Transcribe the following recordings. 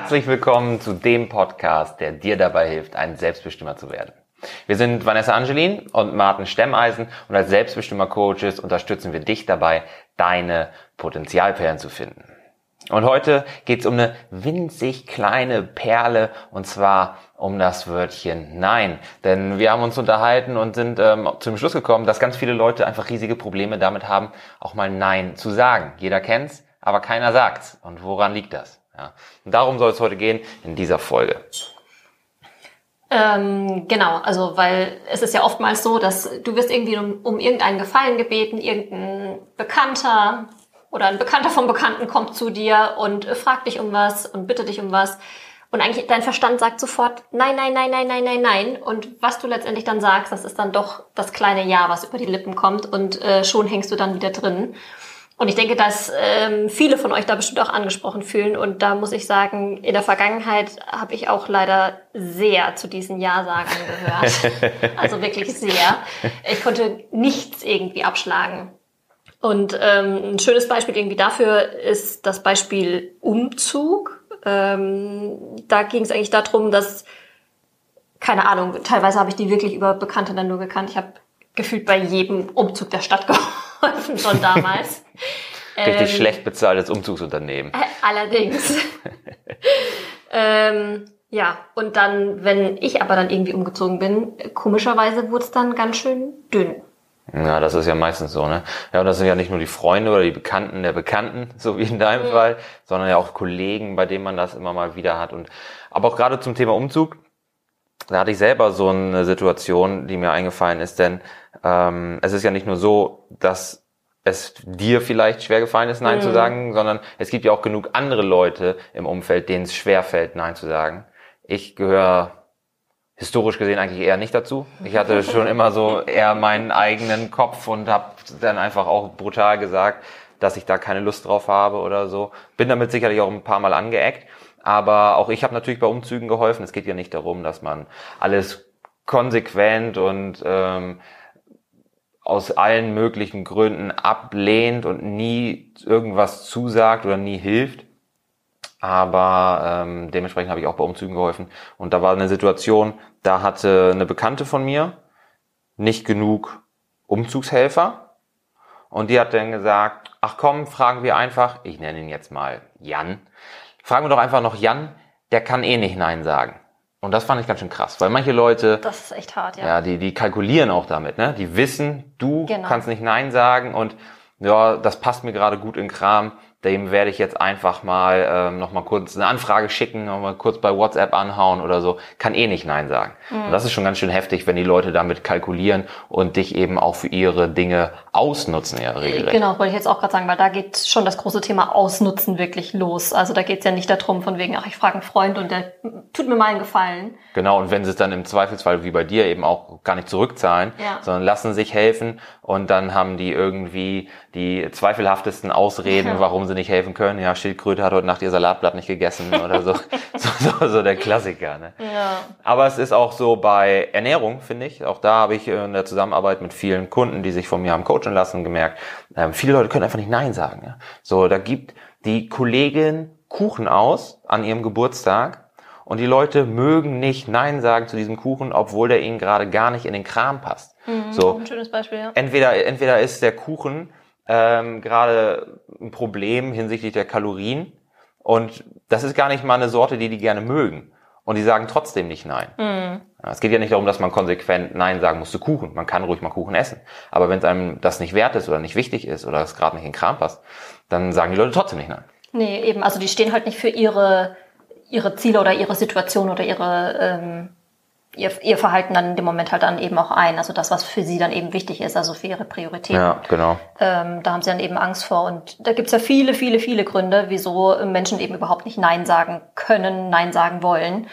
Herzlich willkommen zu dem Podcast, der dir dabei hilft, ein Selbstbestimmer zu werden. Wir sind Vanessa Angelin und Martin Stemmeisen und als Selbstbestimmer-Coaches unterstützen wir dich dabei, deine Potenzialperlen zu finden. Und heute geht es um eine winzig kleine Perle und zwar um das Wörtchen Nein. Denn wir haben uns unterhalten und sind ähm, zum Schluss gekommen, dass ganz viele Leute einfach riesige Probleme damit haben, auch mal Nein zu sagen. Jeder kennt's, aber keiner sagt's. Und woran liegt das? Ja. Und darum soll es heute gehen in dieser Folge. Ähm, genau, also weil es ist ja oftmals so, dass du wirst irgendwie um, um irgendeinen Gefallen gebeten, irgendein Bekannter oder ein Bekannter vom Bekannten kommt zu dir und fragt dich um was und bittet dich um was. Und eigentlich dein Verstand sagt sofort nein, nein, nein, nein, nein, nein, nein. Und was du letztendlich dann sagst, das ist dann doch das kleine Ja, was über die Lippen kommt und äh, schon hängst du dann wieder drin. Und ich denke, dass ähm, viele von euch da bestimmt auch angesprochen fühlen. Und da muss ich sagen, in der Vergangenheit habe ich auch leider sehr zu diesen Ja-Sagern gehört. also wirklich sehr. Ich konnte nichts irgendwie abschlagen. Und ähm, ein schönes Beispiel irgendwie dafür ist das Beispiel Umzug. Ähm, da ging es eigentlich darum, dass, keine Ahnung, teilweise habe ich die wirklich über Bekannte dann nur gekannt. Ich habe gefühlt bei jedem Umzug der Stadt geholfen, schon damals. Richtig ähm, schlecht bezahltes Umzugsunternehmen. Äh, allerdings. ähm, ja, und dann, wenn ich aber dann irgendwie umgezogen bin, komischerweise wurde es dann ganz schön dünn. Ja, das ist ja meistens so, ne? Ja, und das sind ja nicht nur die Freunde oder die Bekannten der Bekannten, so wie in deinem mhm. Fall, sondern ja auch Kollegen, bei denen man das immer mal wieder hat. Und aber auch gerade zum Thema Umzug, da hatte ich selber so eine Situation, die mir eingefallen ist, denn ähm, es ist ja nicht nur so, dass es dir vielleicht schwer gefallen ist, Nein mhm. zu sagen, sondern es gibt ja auch genug andere Leute im Umfeld, denen es schwer fällt, Nein zu sagen. Ich gehöre historisch gesehen eigentlich eher nicht dazu. Ich hatte schon immer so eher meinen eigenen Kopf und habe dann einfach auch brutal gesagt, dass ich da keine Lust drauf habe oder so. Bin damit sicherlich auch ein paar Mal angeeckt. Aber auch ich habe natürlich bei Umzügen geholfen. Es geht ja nicht darum, dass man alles konsequent und ähm, aus allen möglichen Gründen ablehnt und nie irgendwas zusagt oder nie hilft. Aber ähm, dementsprechend habe ich auch bei Umzügen geholfen. Und da war eine Situation, da hatte eine Bekannte von mir nicht genug Umzugshelfer. Und die hat dann gesagt, ach komm, fragen wir einfach, ich nenne ihn jetzt mal Jan, fragen wir doch einfach noch Jan, der kann eh nicht Nein sagen. Und das fand ich ganz schön krass, weil manche Leute, das ist echt hart, ja. Ja, die, die kalkulieren auch damit, ne? Die wissen, du genau. kannst nicht Nein sagen und ja, das passt mir gerade gut in Kram dem werde ich jetzt einfach mal ähm, noch mal kurz eine Anfrage schicken, noch mal kurz bei WhatsApp anhauen oder so. Kann eh nicht Nein sagen. Mhm. Und das ist schon ganz schön heftig, wenn die Leute damit kalkulieren und dich eben auch für ihre Dinge ausnutzen, ja, regelrecht. Genau, wollte ich jetzt auch gerade sagen, weil da geht schon das große Thema Ausnutzen wirklich los. Also da geht es ja nicht darum, von wegen, ach, ich frage einen Freund und der tut mir mal einen Gefallen. Genau, und wenn sie es dann im Zweifelsfall wie bei dir eben auch gar nicht zurückzahlen, ja. sondern lassen sich helfen und dann haben die irgendwie die zweifelhaftesten Ausreden, warum sie nicht helfen können. Ja, Schildkröte hat heute Nacht ihr Salatblatt nicht gegessen oder so. so, so, so der Klassiker. Ne? Ja. Aber es ist auch so bei Ernährung, finde ich. Auch da habe ich in der Zusammenarbeit mit vielen Kunden, die sich von mir haben coachen lassen, gemerkt, ähm, viele Leute können einfach nicht Nein sagen. Ja? So, da gibt die Kollegin Kuchen aus an ihrem Geburtstag und die Leute mögen nicht Nein sagen zu diesem Kuchen, obwohl der ihnen gerade gar nicht in den Kram passt. Mhm, so, ein schönes Beispiel, ja. Entweder, entweder ist der Kuchen ähm, gerade ein Problem hinsichtlich der Kalorien. Und das ist gar nicht mal eine Sorte, die die gerne mögen. Und die sagen trotzdem nicht Nein. Mhm. Es geht ja nicht darum, dass man konsequent Nein sagen muss zu Kuchen. Man kann ruhig mal Kuchen essen. Aber wenn es einem das nicht wert ist oder nicht wichtig ist oder es gerade nicht in den Kram passt, dann sagen die Leute trotzdem nicht Nein. Nee, eben. Also die stehen halt nicht für ihre, ihre Ziele oder ihre Situation oder ihre ähm, ihr, ihr Verhalten dann in dem Moment halt dann eben auch ein. Also das, was für sie dann eben wichtig ist, also für ihre Prioritäten. Ja, genau. Ähm, da haben sie dann eben Angst vor. Und da gibt's ja viele, viele, viele Gründe, wieso Menschen eben überhaupt nicht Nein sagen können, Nein sagen wollen.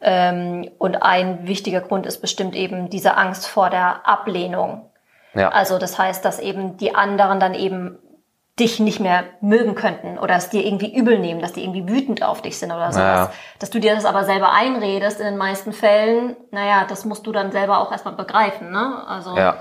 Ähm, und ein wichtiger Grund ist bestimmt eben diese Angst vor der Ablehnung. Ja. Also das heißt, dass eben die anderen dann eben dich nicht mehr mögen könnten oder es dir irgendwie übel nehmen, dass die irgendwie wütend auf dich sind oder sowas. Naja. Dass du dir das aber selber einredest in den meisten Fällen, naja, das musst du dann selber auch erstmal begreifen, ne? Also. Ja.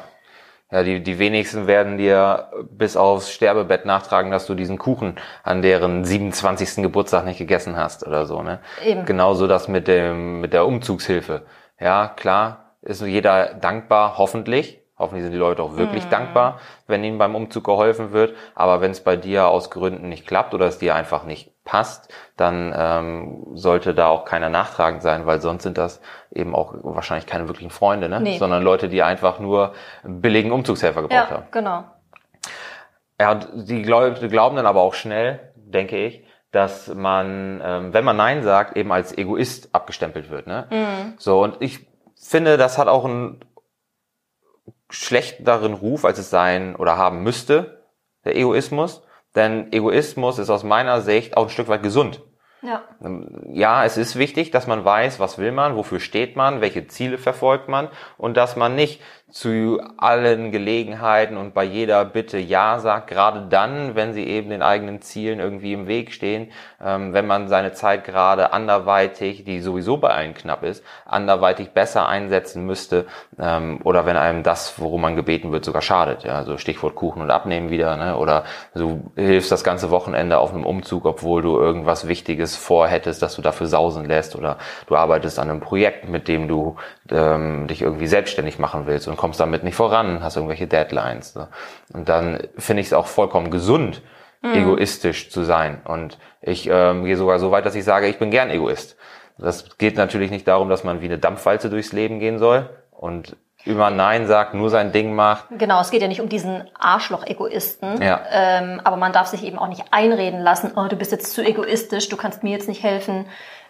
Ja, die, die wenigsten werden dir bis aufs Sterbebett nachtragen, dass du diesen Kuchen an deren 27. Geburtstag nicht gegessen hast oder so, ne? Eben. Genauso das mit dem, mit der Umzugshilfe. Ja, klar, ist jeder dankbar, hoffentlich. Hoffentlich sind die Leute auch wirklich Mhm. dankbar, wenn ihnen beim Umzug geholfen wird. Aber wenn es bei dir aus Gründen nicht klappt oder es dir einfach nicht passt, dann ähm, sollte da auch keiner nachtragend sein, weil sonst sind das eben auch wahrscheinlich keine wirklichen Freunde, ne? Nee. sondern Leute, die einfach nur billigen Umzugshelfer gebraucht Ja, haben. genau. Ja, die Leute glauben dann aber auch schnell, denke ich, dass man, ähm, wenn man Nein sagt, eben als Egoist abgestempelt wird. Ne? So, und ich finde, das hat auch einen schlechteren Ruf, als es sein oder haben müsste, der Egoismus. Denn Egoismus ist aus meiner Sicht auch ein Stück weit gesund. Ja. Ja, es ist wichtig, dass man weiß, was will man, wofür steht man, welche Ziele verfolgt man und dass man nicht zu allen Gelegenheiten und bei jeder Bitte Ja sagt, gerade dann, wenn sie eben den eigenen Zielen irgendwie im Weg stehen, ähm, wenn man seine Zeit gerade anderweitig, die sowieso bei einem knapp ist, anderweitig besser einsetzen müsste ähm, oder wenn einem das, worum man gebeten wird, sogar schadet. Ja, also Stichwort Kuchen und Abnehmen wieder, ne? oder du hilfst das ganze Wochenende auf einem Umzug, obwohl du irgendwas Wichtiges vorhättest, dass du dafür sausen lässt oder du arbeitest an einem Projekt, mit dem du ähm, dich irgendwie selbstständig machen willst und kommst damit nicht voran, hast irgendwelche Deadlines. Ne? Und dann finde ich es auch vollkommen gesund, egoistisch zu sein. Und ich ähm, gehe sogar so weit, dass ich sage, ich bin gern Egoist. Das geht natürlich nicht darum, dass man wie eine Dampfwalze durchs Leben gehen soll und immer Nein sagt, nur sein Ding macht. Genau, es geht ja nicht um diesen Arschloch-Egoisten. Ja. Ähm, aber man darf sich eben auch nicht einreden lassen, oh, du bist jetzt zu egoistisch, du kannst mir jetzt nicht helfen,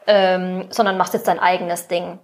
ähm, sondern machst jetzt dein eigenes Ding.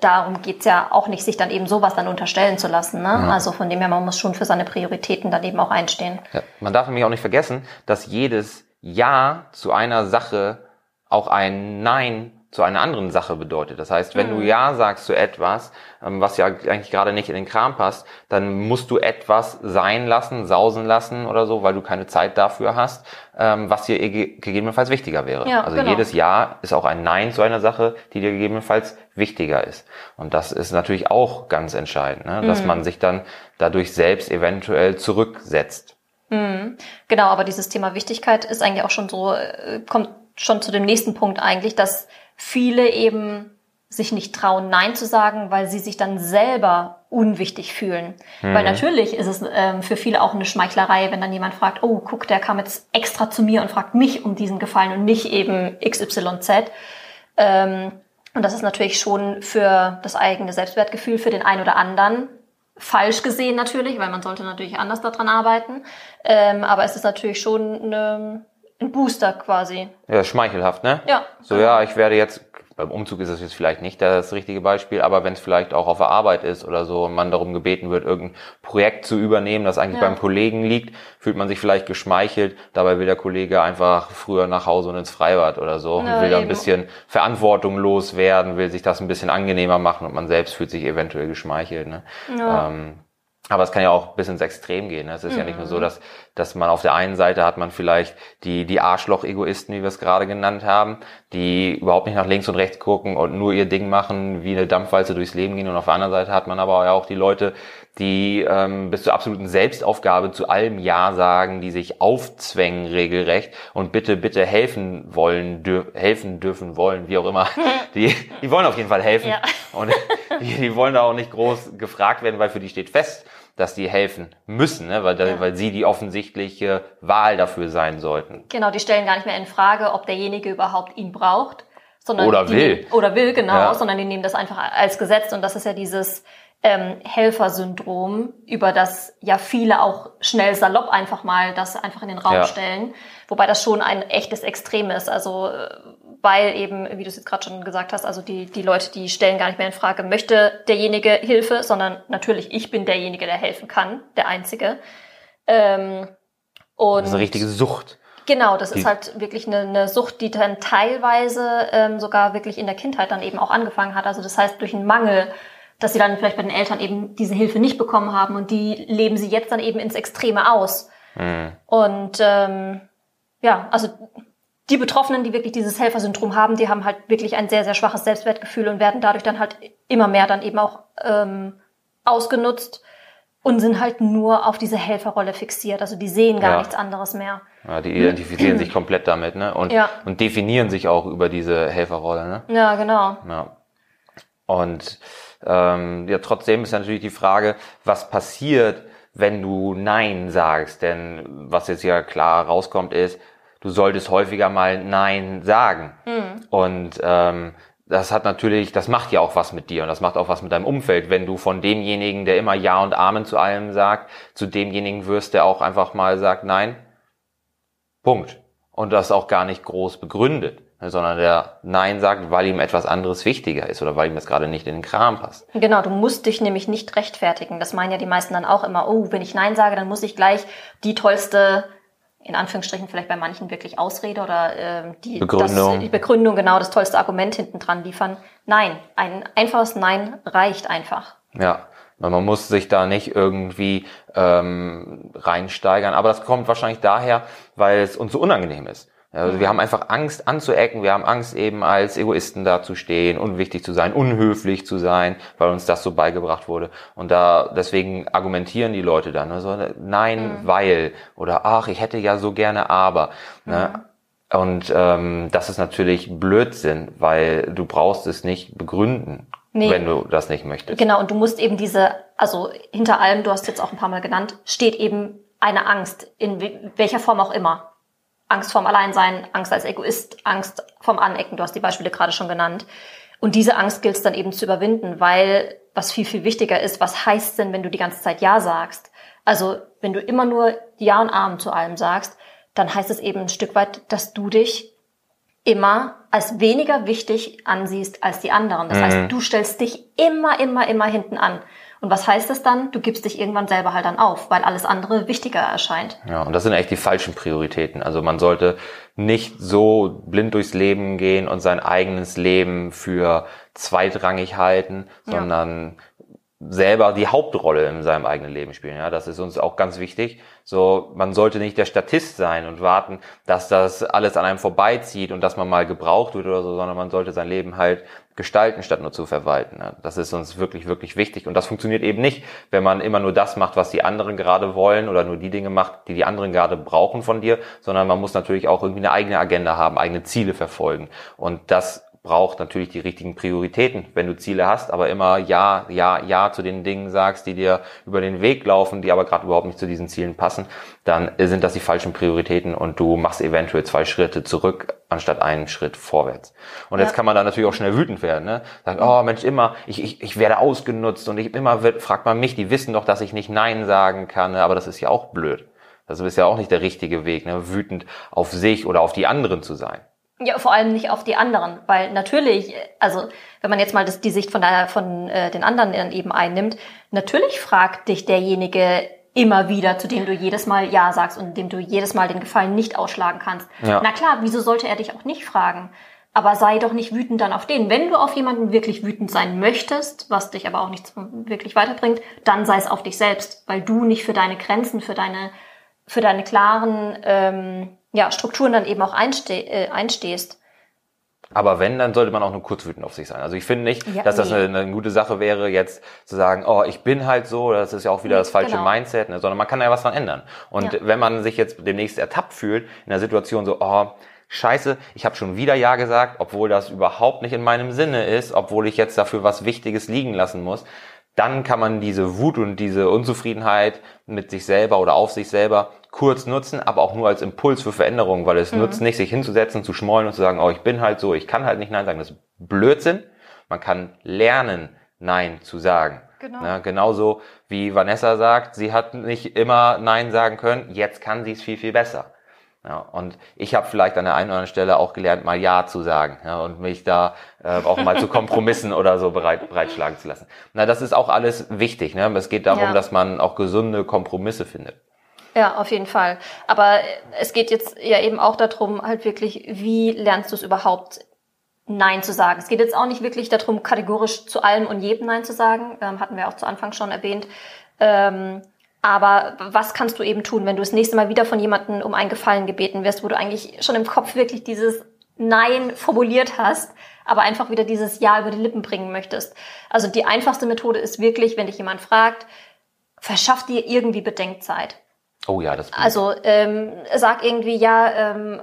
Darum geht's ja auch nicht, sich dann eben sowas dann unterstellen zu lassen. Ne? Also von dem her, man muss schon für seine Prioritäten dann eben auch einstehen. Ja. Man darf nämlich auch nicht vergessen, dass jedes Ja zu einer Sache auch ein Nein zu einer anderen Sache bedeutet. Das heißt, wenn du Ja sagst zu etwas, ähm, was ja eigentlich gerade nicht in den Kram passt, dann musst du etwas sein lassen, sausen lassen oder so, weil du keine Zeit dafür hast, ähm, was dir ge- gegebenenfalls wichtiger wäre. Ja, also genau. jedes Ja ist auch ein Nein zu einer Sache, die dir gegebenenfalls wichtiger ist. Und das ist natürlich auch ganz entscheidend, ne? dass man sich dann dadurch selbst eventuell zurücksetzt. Genau, aber dieses Thema Wichtigkeit ist eigentlich auch schon so, äh, kommt schon zu dem nächsten Punkt eigentlich, dass viele eben sich nicht trauen, Nein zu sagen, weil sie sich dann selber unwichtig fühlen. Weil natürlich ist es ähm, für viele auch eine Schmeichlerei, wenn dann jemand fragt, oh, guck, der kam jetzt extra zu mir und fragt mich um diesen Gefallen und nicht eben XYZ. Ähm, und das ist natürlich schon für das eigene Selbstwertgefühl für den einen oder anderen falsch gesehen natürlich, weil man sollte natürlich anders daran arbeiten. Ähm, aber es ist natürlich schon eine, ein Booster quasi. Ja, schmeichelhaft, ne? Ja. So, ja, ich werde jetzt, beim Umzug ist es jetzt vielleicht nicht das richtige Beispiel, aber wenn es vielleicht auch auf der Arbeit ist oder so und man darum gebeten wird, irgendein Projekt zu übernehmen, das eigentlich Ja. beim Kollegen liegt, fühlt man sich vielleicht geschmeichelt, dabei will der Kollege einfach früher nach Hause und ins Freibad oder so, Ja, will da ein bisschen Verantwortung loswerden, will sich das ein bisschen angenehmer machen und man selbst fühlt sich eventuell geschmeichelt, ne? Ja. Ähm, aber es kann ja auch bis ins Extrem gehen. Ne? Es ist ja nicht Mhm. nur so, dass, dass man auf der einen Seite hat man vielleicht die, die Arschloch-Egoisten, wie wir es gerade genannt haben, die überhaupt nicht nach links und rechts gucken und nur ihr Ding machen, wie eine Dampfwalze durchs Leben gehen. Und auf der anderen Seite hat man aber auch die Leute, die ähm, bis zur absoluten Selbstaufgabe zu allem Ja sagen, die sich aufzwängen regelrecht und bitte, bitte helfen wollen, dür helfen dürfen wollen, wie auch immer. Die, die wollen auf jeden Fall helfen. Ja. Und die, die wollen da auch nicht groß gefragt werden, weil für die steht fest, dass die helfen müssen, ne? weil, Ja. weil sie die offensichtliche Wahl dafür sein sollten. Genau, die stellen gar nicht mehr in Frage, ob derjenige überhaupt ihn braucht. Sondern Oder die, will. Oder will, genau, Ja. sondern die nehmen das einfach als Gesetz. Und das ist ja dieses ähm, Helfersyndrom, über das ja viele auch schnell salopp einfach mal das einfach in den Raum Ja. stellen. Wobei das schon ein echtes Extrem ist. Also äh, weil eben, wie du es jetzt gerade schon gesagt hast, also die, die Leute, die stellen gar nicht mehr in Frage, möchte derjenige Hilfe, sondern natürlich ich bin derjenige, der helfen kann, der Einzige. Ähm, und Das ist eine richtige Sucht. Genau, das Die- ist halt wirklich eine, eine Sucht, die dann teilweise ähm, sogar wirklich in der Kindheit dann eben auch angefangen hat. Also das heißt durch einen Mangel, dass sie dann vielleicht bei den Eltern eben diese Hilfe nicht bekommen haben und die leben sie jetzt dann eben ins Extreme aus. Mhm. Und ähm, ja, also die Betroffenen, die wirklich dieses Helfersyndrom haben, die haben halt wirklich ein sehr, sehr schwaches Selbstwertgefühl und werden dadurch dann halt immer mehr dann eben auch ähm, ausgenutzt und sind halt nur auf diese Helferrolle fixiert. Also die sehen gar Ja. nichts anderes mehr. Ja, die identifizieren sich komplett damit, ne? Und, Ja. und definieren sich auch über diese Helferrolle, ne? Ja, genau. Ja. Und ähm, ja, trotzdem ist natürlich die Frage, was passiert, wenn du Nein sagst? Denn was jetzt ja klar rauskommt, ist, du solltest häufiger mal Nein sagen. Und ähm, das hat natürlich, das macht ja auch was mit dir und das macht auch was mit deinem Umfeld, wenn du von demjenigen, der immer Ja und Amen zu allem sagt, zu demjenigen wirst, der auch einfach mal sagt Nein. Punkt. Und das auch gar nicht groß begründet, ne, sondern der Nein sagt, weil ihm etwas anderes wichtiger ist oder weil ihm das gerade nicht in den Kram passt. Genau, du musst dich nämlich nicht rechtfertigen. Das meinen ja die meisten dann auch immer, oh, wenn ich Nein sage, dann muss ich gleich die tollste, in Anführungsstrichen vielleicht bei manchen wirklich Ausrede oder ähm, die Begründung. Das, die Begründung, genau, das tollste Argument hinten dran liefern. Nein, ein einfaches Nein reicht einfach. Ja, man muss sich da nicht irgendwie ähm, reinsteigern. Aber das kommt wahrscheinlich daher, weil es uns so unangenehm ist. Also wir haben einfach Angst anzuecken, wir haben Angst eben als Egoisten dazustehen, unwichtig zu sein, unhöflich zu sein, weil uns das so beigebracht wurde. Und da deswegen argumentieren die Leute dann, ne, so, nein, weil oder ach, ich hätte ja so gerne aber. Ne? Und ähm, das ist natürlich Blödsinn, weil du brauchst es nicht begründen, Nee. wenn du das nicht möchtest. Genau, und du musst eben diese, also hinter allem, du hast jetzt auch ein paar Mal genannt, steht eben eine Angst, in we- welcher Form auch immer. Angst vorm Alleinsein, Angst als Egoist, Angst vorm Anecken, du hast die Beispiele gerade schon genannt. Und diese Angst gilt es dann eben zu überwinden, weil was viel, viel wichtiger ist, was heißt denn, wenn du die ganze Zeit Ja sagst? Also, wenn du immer nur Ja und Amen zu allem sagst, dann heißt es eben ein Stück weit, dass du dich immer als weniger wichtig ansiehst als die anderen. Das heißt, du stellst dich immer, immer, immer hinten an. Und was heißt das dann? Du gibst dich irgendwann selber halt dann auf, weil alles andere wichtiger erscheint. Ja, und das sind echt die falschen Prioritäten. Also man sollte nicht so blind durchs Leben gehen und sein eigenes Leben für zweitrangig halten, Ja. Selber die Hauptrolle in seinem eigenen Leben spielen. Ja, das ist uns auch ganz wichtig. So, man sollte nicht der Statist sein und warten, dass das alles an einem vorbeizieht und dass man mal gebraucht wird oder so, sondern man sollte sein Leben halt gestalten, statt nur zu verwalten. Ja, das ist uns wirklich, wirklich wichtig. Und das funktioniert eben nicht, wenn man immer nur das macht, was die anderen gerade wollen oder nur die Dinge macht, die die anderen gerade brauchen von dir, sondern man muss natürlich auch irgendwie eine eigene Agenda haben, eigene Ziele verfolgen. Und das braucht natürlich die richtigen Prioritäten, wenn du Ziele hast, aber immer ja, ja, ja zu den Dingen sagst, die dir über den Weg laufen, die aber gerade überhaupt nicht zu diesen Zielen passen, dann sind das die falschen Prioritäten und du machst eventuell zwei Schritte zurück anstatt einen Schritt vorwärts. Und jetzt Ja. kann man da natürlich auch schnell wütend werden, ne? Sagt, oh Mensch, immer, ich, ich, ich werde ausgenutzt und ich immer wird, fragt man mich, die wissen doch, dass ich nicht Nein sagen kann, ne? aber das ist ja auch blöd. Das ist ja auch nicht der richtige Weg, ne? wütend auf sich oder auf die anderen zu sein. Ja, vor allem nicht auf die anderen, weil natürlich, also wenn man jetzt mal das, die Sicht von, der, von äh, den anderen eben einnimmt, natürlich fragt dich derjenige immer wieder, zu dem du jedes Mal Ja sagst und dem du jedes Mal den Gefallen nicht ausschlagen kannst. Ja. Na klar, wieso sollte er dich auch nicht fragen? Aber sei doch nicht wütend dann auf den. Wenn du auf jemanden wirklich wütend sein möchtest, was dich aber auch nicht wirklich weiterbringt, dann sei es auf dich selbst, weil du nicht für deine Grenzen, für deine, für deine klaren ähm, ja, Strukturen dann eben auch einste äh, einstehst. Aber wenn, dann sollte man auch nur kurz wütend auf sich sein. Also ich finde nicht, Ja, dass das nee. eine, eine gute Sache wäre, jetzt zu sagen, oh, ich bin halt so, das ist ja auch wieder das falsche Genau. Mindset, ne? sondern man kann ja was dran ändern. Und Ja. wenn man sich jetzt demnächst ertappt fühlt, in der Situation so, oh, scheiße, ich habe schon wieder Ja gesagt, obwohl das überhaupt nicht in meinem Sinne ist, obwohl ich jetzt dafür was Wichtiges liegen lassen muss, dann kann man diese Wut und diese Unzufriedenheit mit sich selber oder auf sich selber kurz nutzen, aber auch nur als Impuls für Veränderung, weil es nutzt nicht, sich hinzusetzen, zu schmollen und zu sagen, oh, ich bin halt so, ich kann halt nicht Nein sagen. Das ist Blödsinn. Man kann lernen, Nein zu sagen. Genau. Ja, genauso wie Vanessa sagt, sie hat nicht immer Nein sagen können, jetzt kann sie es viel, viel besser. Ja, und ich habe vielleicht an der einen oder anderen Stelle auch gelernt, mal Ja zu sagen ja, und mich da äh, auch mal zu Kompromissen oder so bereit, bereitschlagen zu lassen. Na, das ist auch alles wichtig. Ne? Es geht darum, Ja. dass man auch gesunde Kompromisse findet. Ja, auf jeden Fall. Aber es geht jetzt ja eben auch darum, halt wirklich, wie lernst du es überhaupt, Nein zu sagen? Es geht jetzt auch nicht wirklich darum, kategorisch zu allem und jedem Nein zu sagen. Ähm, hatten wir auch zu Anfang schon erwähnt. Ähm, aber was kannst du eben tun, wenn du das nächste Mal wieder von jemandem um einen Gefallen gebeten wirst, wo du eigentlich schon im Kopf wirklich dieses Nein formuliert hast, aber einfach wieder dieses Ja über die Lippen bringen möchtest? Also die einfachste Methode ist wirklich, wenn dich jemand fragt, verschaff dir irgendwie Bedenkzeit. Oh ja, das. Also ähm, sag irgendwie, ja, ähm,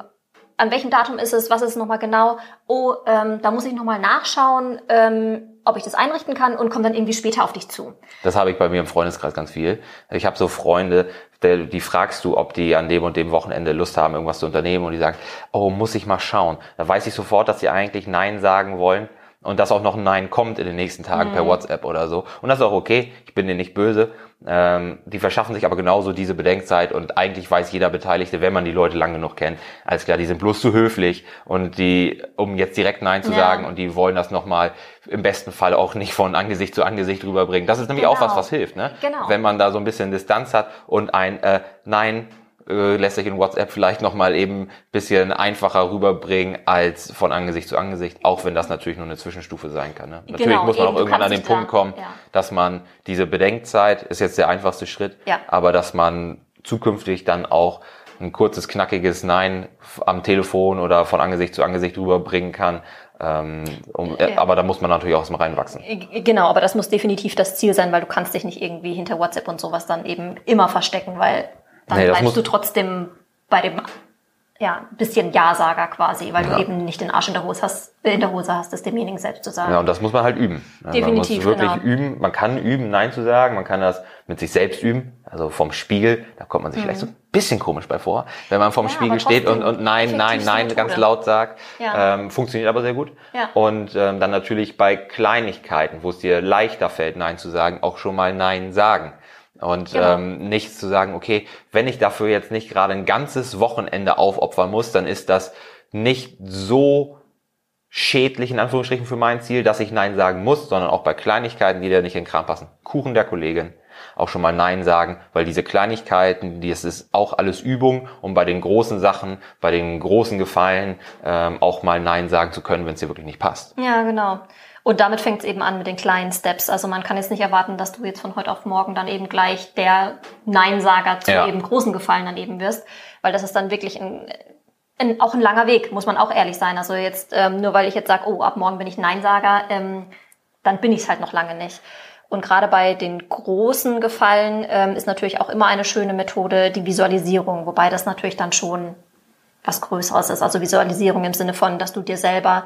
an welchem Datum ist es, was ist es nochmal genau? Oh, ähm, da muss ich nochmal nachschauen, ähm, ob ich das einrichten kann und komme dann irgendwie später auf dich zu. Das habe ich bei mir im Freundeskreis ganz viel. Ich habe so Freunde, die, die fragst du, ob die an dem und dem Wochenende Lust haben, irgendwas zu unternehmen und die sagen, oh, muss ich mal schauen. Da weiß ich sofort, dass sie eigentlich Nein sagen wollen und dass auch noch ein Nein kommt in den nächsten Tagen mhm. per WhatsApp oder so. Und das ist auch okay. Ich bin dir nicht böse. Ähm, die verschaffen sich aber genauso diese Bedenkzeit und eigentlich weiß jeder Beteiligte, wenn man die Leute lang genug kennt, alles klar, die sind bloß zu höflich und die, um jetzt direkt Nein zu ja. sagen und die wollen das nochmal im besten Fall auch nicht von Angesicht zu Angesicht rüberbringen. Das ist nämlich genau. auch was, genau. was hilft, ne? Genau. Wenn man da so ein bisschen Distanz hat und ein äh, Nein äh, lässt sich in WhatsApp vielleicht nochmal eben bisschen einfacher rüberbringen als von Angesicht zu Angesicht, auch wenn das natürlich nur eine Zwischenstufe sein kann. Ne? Natürlich genau, muss man eben, auch irgendwann an den Punkt kommen, ja. dass man diese Bedenkzeit, ist jetzt der einfachste Schritt, ja. aber dass man zukünftig dann auch ein kurzes, knackiges Nein am Telefon oder von Angesicht zu Angesicht rüberbringen kann. Ähm, um, ja. Aber da muss man natürlich auch erstmal reinwachsen. Genau, aber das muss definitiv das Ziel sein, weil du kannst dich nicht irgendwie hinter WhatsApp und sowas dann eben immer verstecken, weil dann nee, bleibst du trotzdem bei dem ja, bisschen Ja-Sager quasi, weil ja. du eben nicht den Arsch in der Hose hast, in der Hose hast, das demjenigen selbst zu sagen. Ja, und das muss man halt üben. Definitiv. Man muss wirklich genau. üben. Man kann üben, Nein zu sagen. Man kann das mit sich selbst üben. Also vom Spiegel, da kommt man sich mhm. vielleicht so ein bisschen komisch bei vor, wenn man vorm ja, Spiegel steht und, und Nein, Nein, Nein Methode. ganz laut sagt. Ja. Ähm, funktioniert aber sehr gut. Ja. Und ähm, dann natürlich bei Kleinigkeiten, wo es dir leichter fällt, Nein zu sagen, auch schon mal Nein sagen. Und genau. ähm, nicht zu sagen, okay, wenn ich dafür jetzt nicht gerade ein ganzes Wochenende aufopfern muss, dann ist das nicht so schädlich in Anführungsstrichen für mein Ziel, dass ich Nein sagen muss, sondern auch bei Kleinigkeiten, die da nicht in den Kram passen. Kuchen der Kollegin, auch schon mal Nein sagen, weil diese Kleinigkeiten, das ist auch alles Übung, um bei den großen Sachen, bei den großen Gefallen ähm, auch mal Nein sagen zu können, wenn es dir wirklich nicht passt. Ja, genau. Und damit fängt es eben an mit den kleinen Steps. Also man kann jetzt nicht erwarten, dass du jetzt von heute auf morgen dann eben gleich der Neinsager zu ja. eben großen Gefallen dann eben wirst, weil das ist dann wirklich ein, ein, auch ein langer Weg, muss man auch ehrlich sein. Also jetzt ähm, nur weil ich jetzt sage, oh, ab morgen bin ich Neinsager, ähm, dann bin ich es halt noch lange nicht. Und gerade bei den großen Gefallen ähm, ist natürlich auch immer eine schöne Methode die Visualisierung, wobei das natürlich dann schon was Größeres ist. Also Visualisierung im Sinne von, dass du dir selber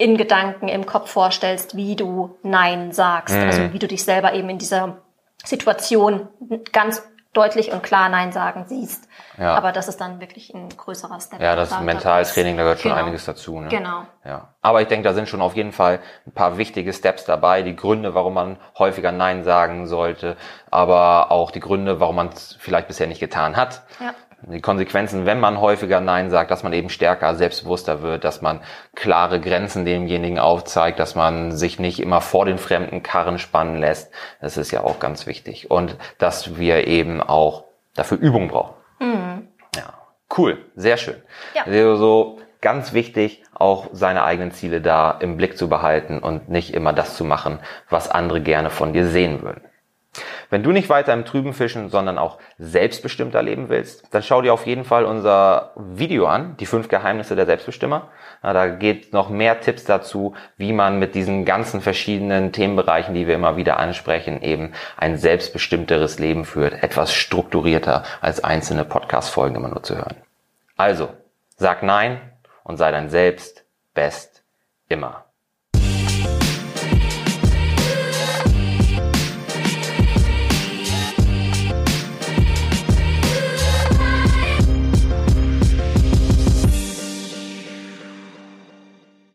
in Gedanken im Kopf vorstellst, wie du Nein sagst. Mhm. Also wie du dich selber eben in dieser Situation ganz deutlich und klar Nein sagen siehst. Ja. Aber das ist dann wirklich ein größerer Step. Ja, das Mentaltraining, da gehört genau. schon einiges dazu. Ne? Genau. Ja. Aber ich denke, da sind schon auf jeden Fall ein paar wichtige Steps dabei, die Gründe, warum man häufiger Nein sagen sollte, aber auch die Gründe, warum man es vielleicht bisher nicht getan hat. Ja die Konsequenzen, wenn man häufiger Nein sagt, dass man eben stärker, selbstbewusster wird, dass man klare Grenzen demjenigen aufzeigt, dass man sich nicht immer vor den fremden Karren spannen lässt. Das ist ja auch ganz wichtig. Und dass wir eben auch dafür Übung brauchen. Mhm. Ja, cool, sehr schön. Ja. Also so ganz wichtig, auch seine eigenen Ziele da im Blick zu behalten und nicht immer das zu machen, was andere gerne von dir sehen würden. Wenn du nicht weiter im Trüben fischen, sondern auch selbstbestimmter leben willst, dann schau dir auf jeden Fall unser Video an, die fünf Geheimnisse der Selbstbestimmer. Da geht noch mehr Tipps dazu, wie man mit diesen ganzen verschiedenen Themenbereichen, die wir immer wieder ansprechen, eben ein selbstbestimmteres Leben führt, etwas strukturierter als einzelne Podcast-Folgen immer nur zu hören. Also, sag Nein und sei dein Selbst best immer.